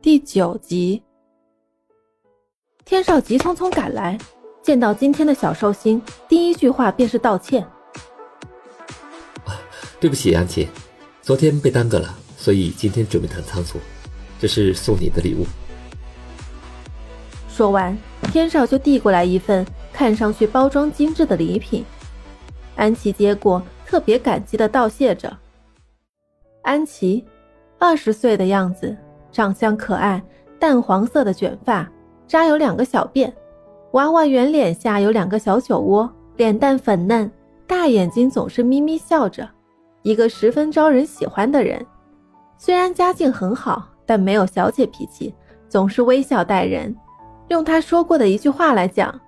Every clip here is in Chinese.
第九集。天少急匆匆赶来，见到今天的小寿星，第一句话便是道歉。啊，对不起，安琪，昨天被耽搁了，所以今天准备的很仓促。这是送你的礼物。说完，天少就递过来一份看上去包装精致的礼品。安琪接过，特别感激的道谢着。安琪，二十岁的样子，长相可爱，淡黄色的卷发。扎有两个小辫，娃娃圆脸下有两个小酒窝，脸蛋粉嫩，大眼睛总是眯眯笑着，一个十分招人喜欢的人。虽然家境很好，但没有小姐脾气，总是微笑待人。用他说过的一句话来讲：“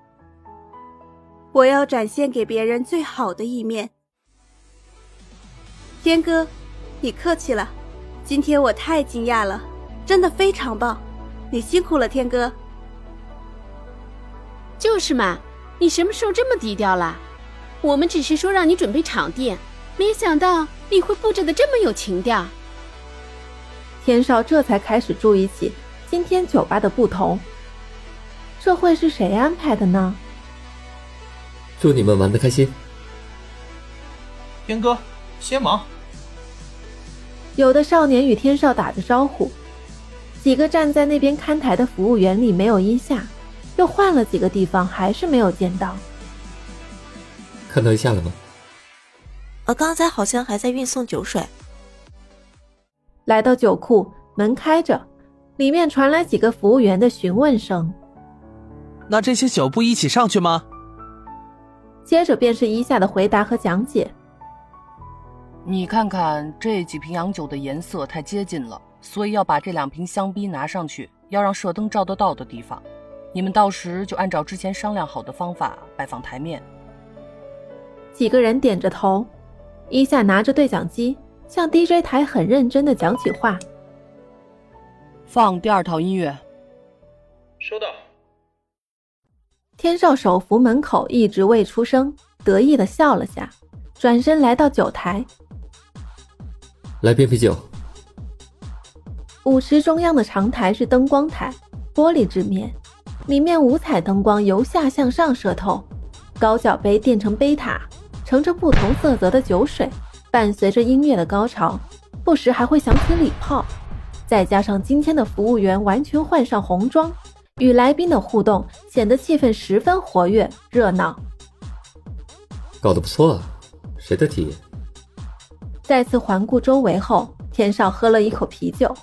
我要展现给别人最好的一面。”天哥，你客气了，今天我太惊讶了，真的非常棒，你辛苦了，天哥。就是嘛，你什么时候这么低调了？我们只是说让你准备场地，没想到你会布置的这么有情调。天少这才开始注意起今天酒吧的不同。这会是谁安排的呢？祝你们玩的开心。天哥，先忙。有的少年与天少打着招呼，几个站在那边看台的服务员里没有一下。又换了几个地方，还是没有见到。看到一下了吗？我刚才好像还在运送酒水。来到酒库，门开着，里面传来几个服务员的询问声。那这些酒不一起上去吗？接着便是一下的回答和讲解。你看看这几瓶洋酒的颜色太接近了，所以要把这两瓶香槟拿上去，要让射灯照得到的地方。你们到时就按照之前商量好的方法摆放台面。几个人点着头，伊夏拿着对讲机向 DJ 台很认真的讲起话。放第二套音乐。收到。天少手扶门口一直未出声，得意的笑了下，转身来到酒台。来瓶啤酒。舞池中央的长台是灯光台，玻璃制面。里面五彩灯光由下向上射透，高脚杯垫成杯塔，盛着不同色泽的酒水。伴随着音乐的高潮，不时还会响起礼炮。再加上今天的服务员完全换上红装，与来宾的互动显得气氛十分活跃热闹。搞得不错啊，谁的提议？再次环顾周围后，天少喝了一口啤酒。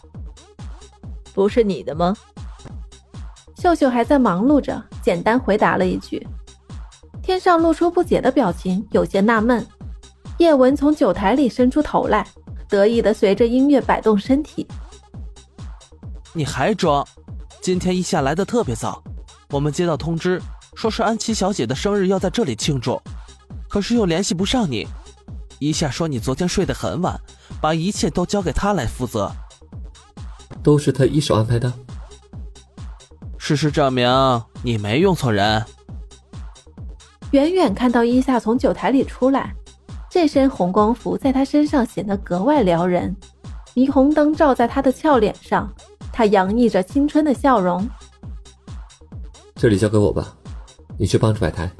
不是你的吗？秀秀还在忙碌着，简单回答了一句。天上露出不解的表情，有些纳闷。叶文从酒台里伸出头来，得意的随着音乐摆动身体。你还装？今天一下来的特别早，我们接到通知，说是安琪小姐的生日要在这里庆祝，可是又联系不上你。一下说你昨天睡得很晚，把一切都交给他来负责。都是他一手安排的。事实证明，你没用错人。远远看到伊夏从酒台里出来，这身红光服在他身上显得格外撩人。霓虹灯照在他的俏脸上，他洋溢着青春的笑容。这里交给我吧，你去帮着摆台。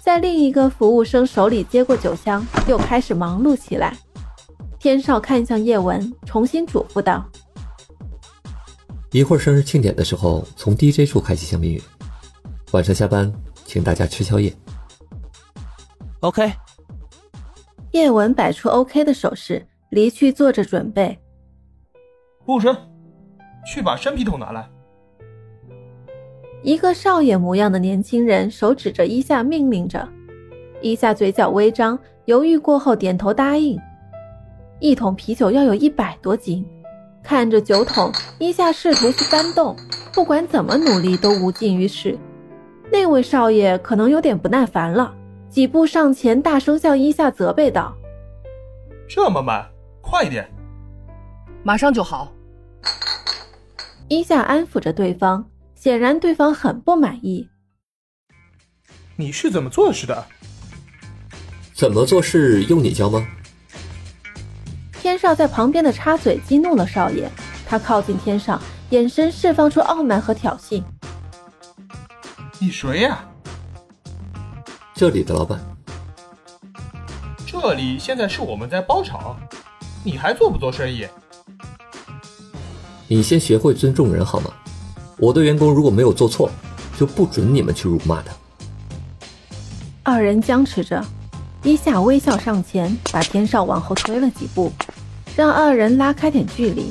在另一个服务生手里接过酒箱，又开始忙碌起来。天少看向叶文，重新嘱咐道。一会儿生日庆典的时候，从 DJ 处开启香槟雨。晚上下班，请大家吃宵夜。OK。叶文摆出 OK 的手势，离去做着准备。服务生，去把山皮桶拿来。一个少爷模样的年轻人手指着伊夏命令着，伊夏嘴角微张，犹豫过后点头答应。一桶啤酒要有一百多斤。看着酒桶，伊夏试图去搬动，不管怎么努力都无济于事。那位少爷可能有点不耐烦了，几步上前，大声向伊夏责备道：“这么慢，快一点！马上就好。”伊夏安抚着对方，显然对方很不满意。你是怎么做事的？怎么做事用你教吗？天少在旁边的插嘴激怒了少爷，他靠近天上，眼神释放出傲慢和挑衅。你谁呀？这里的老板。这里现在是我们在包场，你还做不做生意？你先学会尊重人好吗？我的员工如果没有做错，就不准你们去辱骂他。二人僵持着，伊夏微笑上前，把天少往后推了几步，让二人拉开点距离。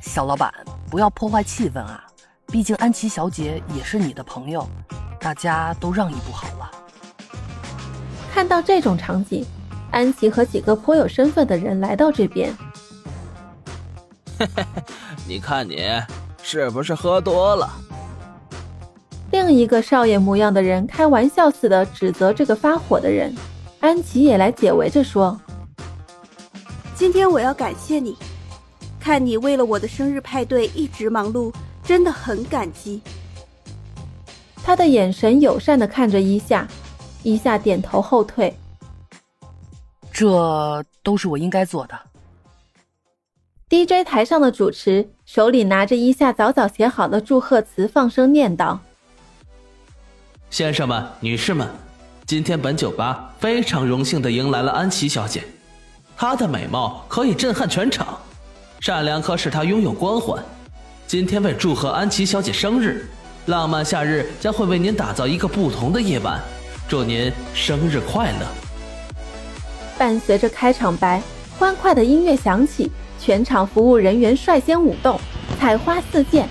小老板，不要破坏气氛啊！毕竟安琪小姐也是你的朋友，大家都让一步好了。看到这种场景，安琪和几个颇有身份的人来到这边。嘿嘿嘿，你看你是不是喝多了？另一个少爷模样的人开玩笑似的指责这个发火的人，安琪也来解围着说：“今天我要感谢你，看你为了我的生日派对一直忙碌。”真的很感激。他的眼神友善的看着伊夏，伊夏点头后退。这都是我应该做的。DJ 台上的主持手里拿着伊夏早早写好的祝贺词，放声念道：“先生们、女士们，今天本酒吧非常荣幸的迎来了安琪小姐，她的美貌可以震撼全场，善良可使她拥有光环。”今天为祝贺安琪小姐生日，浪漫夏日将会为您打造一个不同的夜晚，祝您生日快乐！伴随着开场白，欢快的音乐响起，全场服务人员率先舞动，彩花四溅，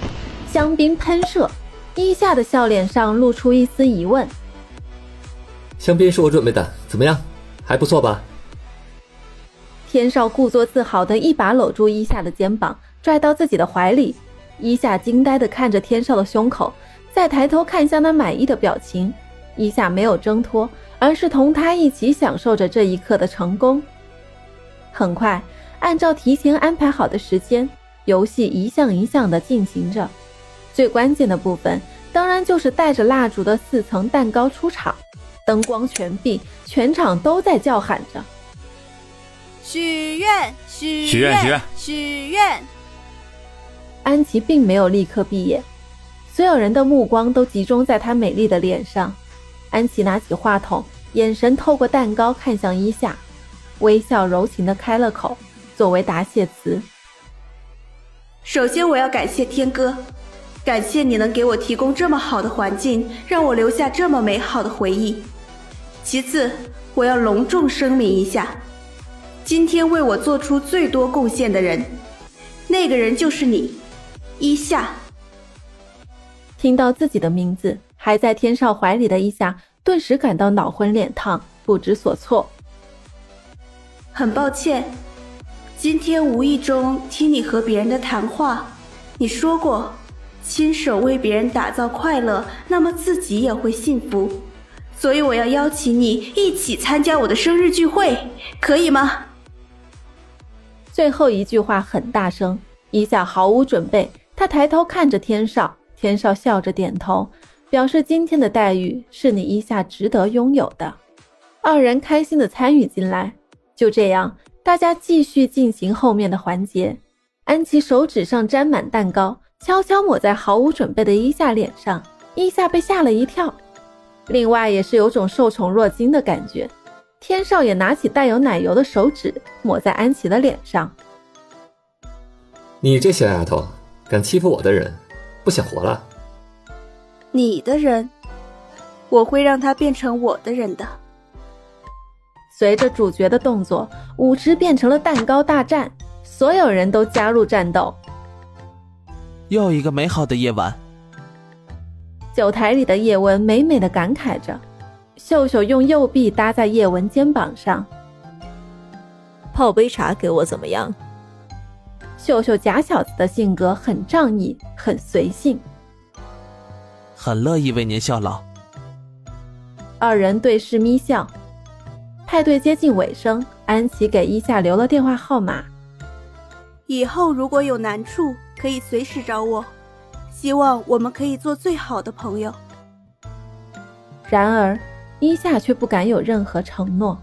香槟喷射。伊夏的笑脸上露出一丝疑问：“香槟是我准备的，怎么样？还不错吧？”天少故作自豪的一把搂住伊夏的肩膀，拽到自己的怀里。伊夏惊呆地看着天少的胸口，再抬头看向那满意的表情。伊夏没有挣脱，而是同他一起享受着这一刻的成功。很快，按照提前安排好的时间，游戏一项一项的进行着。最关键的部分，当然就是带着蜡烛的四层蛋糕出场。灯光全闭，全场都在叫喊着：“许愿，许许愿，许愿，许愿。”安琪并没有立刻闭眼，所有人的目光都集中在她美丽的脸上。安琪拿起话筒，眼神透过蛋糕看向伊夏，微笑柔情的开了口，作为答谢词：“首先，我要感谢天哥，感谢你能给我提供这么好的环境，让我留下这么美好的回忆。其次，我要隆重声明一下，今天为我做出最多贡献的人，那个人就是你。”伊夏听到自己的名字，还在天少怀里的一夏顿时感到脑昏脸烫，不知所措。很抱歉，今天无意中听你和别人的谈话，你说过，亲手为别人打造快乐，那么自己也会幸福，所以我要邀请你一起参加我的生日聚会，可以吗？最后一句话很大声，伊夏毫无准备。他抬头看着天少，天少笑着点头，表示今天的待遇是你伊夏值得拥有的。二人开心的参与进来，就这样，大家继续进行后面的环节。安琪手指上沾满蛋糕，悄悄抹在毫无准备的伊夏脸上，伊夏被吓了一跳。另外，也是有种受宠若惊的感觉。天少爷拿起带有奶油的手指抹在安琪的脸上。你这小丫头！敢欺负我的人，不想活了？你的人，我会让他变成我的人的。随着主角的动作，舞池变成了蛋糕大战，所有人都加入战斗。又一个美好的夜晚。酒台里的叶文美美的感慨着，秀秀用右臂搭在叶文肩膀上，泡杯茶给我怎么样？秀秀假小子的性格很仗义，很随性，很乐意为您效劳。二人对视眯笑。派对接近尾声，安琪给伊夏留了电话号码，以后如果有难处，可以随时找我。希望我们可以做最好的朋友。然而，伊夏却不敢有任何承诺。